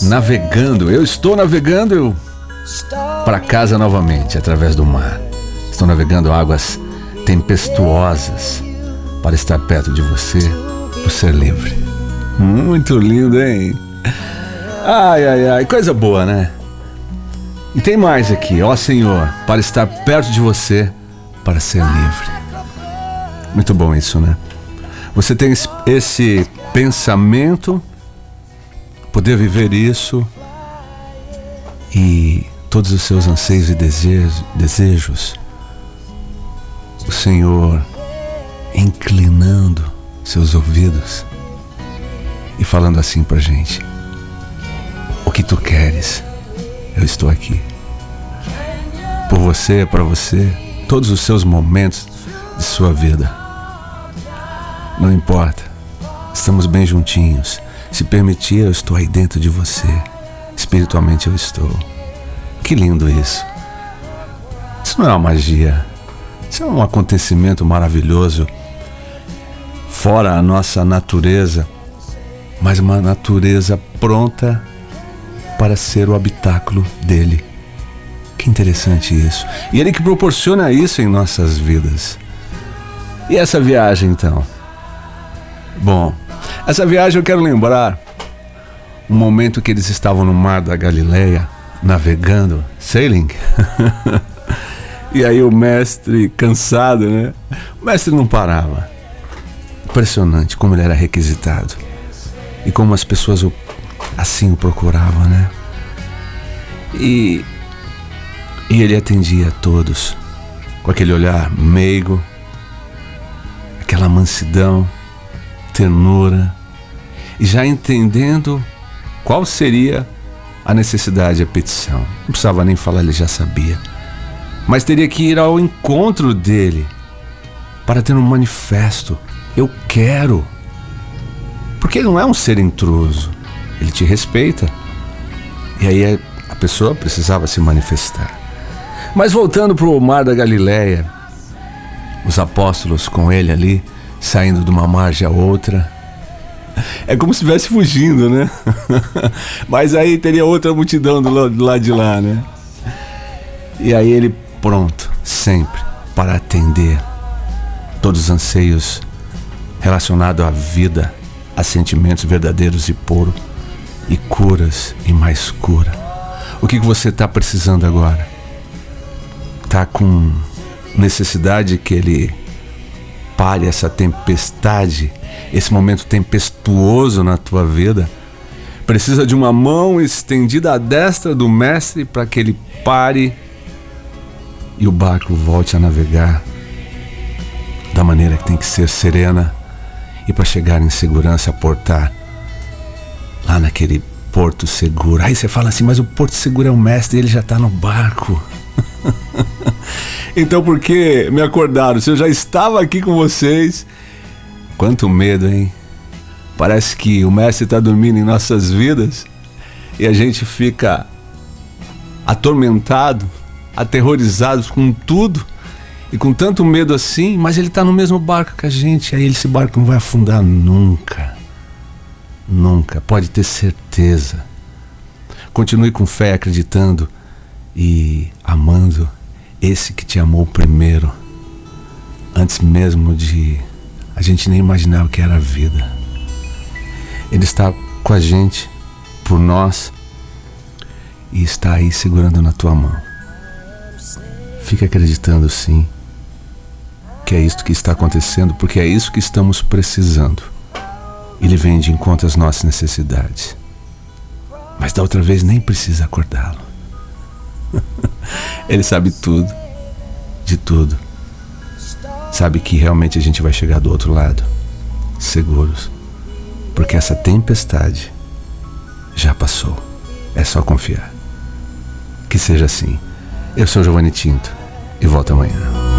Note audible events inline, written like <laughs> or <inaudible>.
navegando. Eu estou navegando para casa novamente através do mar. Estou navegando águas tempestuosas para estar perto de você, por ser livre. Muito lindo, hein? Ai, ai, ai, coisa boa, né? E tem mais aqui, ó Senhor, para estar perto de você, para ser livre. Muito bom isso, né? Você tem esse pensamento, poder viver isso e todos os seus anseios e desejos, o Senhor inclinando seus ouvidos e falando assim pra gente: O que tu queres, eu estou aqui. Por você, para você, todos os seus momentos de sua vida. Não importa. Estamos bem juntinhos. Se permitir, eu estou aí dentro de você. Espiritualmente eu estou. Que lindo isso. Isso não é uma magia. Isso é um acontecimento maravilhoso. Fora a nossa natureza, mas uma natureza pronta para ser o habitáculo dele. Que interessante isso. E ele que proporciona isso em nossas vidas. E essa viagem então? Bom, essa viagem eu quero lembrar um momento que eles estavam no mar da Galileia, navegando, sailing. <laughs> e aí o mestre, cansado, né? O mestre não parava. Impressionante como ele era requisitado. E como as pessoas o, assim o procuravam, né? E, e ele atendia a todos com aquele olhar meigo, aquela mansidão ternura e já entendendo qual seria a necessidade, a petição. Não precisava nem falar, ele já sabia. Mas teria que ir ao encontro dele para ter um manifesto. Eu quero. Porque ele não é um ser intruso. Ele te respeita. E aí a pessoa precisava se manifestar. Mas voltando para o mar da Galileia, os apóstolos com ele ali, saindo de uma margem a outra. É como se estivesse fugindo, né? <laughs> Mas aí teria outra multidão do lado de lá, né? E aí ele pronto, sempre, para atender todos os anseios relacionados à vida, a sentimentos verdadeiros e puros, e curas e mais cura. O que, que você está precisando agora? Está com necessidade que ele pare essa tempestade, esse momento tempestuoso na tua vida, precisa de uma mão estendida à destra do Mestre para que ele pare e o barco volte a navegar da maneira que tem que ser serena e para chegar em segurança a portar lá naquele porto seguro. Aí você fala assim, mas o porto seguro é o mestre, ele já está no barco. <laughs> então por que me acordaram? Se eu já estava aqui com vocês. Quanto medo, hein? Parece que o mestre está dormindo em nossas vidas e a gente fica atormentado, aterrorizado com tudo e com tanto medo assim, mas ele está no mesmo barco que a gente, aí esse barco não vai afundar nunca. Nunca, pode ter certeza. Continue com fé, acreditando e amando esse que te amou primeiro, antes mesmo de a gente nem imaginar o que era a vida. Ele está com a gente, por nós, e está aí segurando na tua mão. Fique acreditando sim que é isto que está acontecendo, porque é isso que estamos precisando. Ele vem de encontro às nossas necessidades. Mas da outra vez nem precisa acordá-lo. Ele sabe tudo, de tudo. Sabe que realmente a gente vai chegar do outro lado, seguros, porque essa tempestade já passou. É só confiar. Que seja assim. Eu sou Giovanni Tinto e volto amanhã.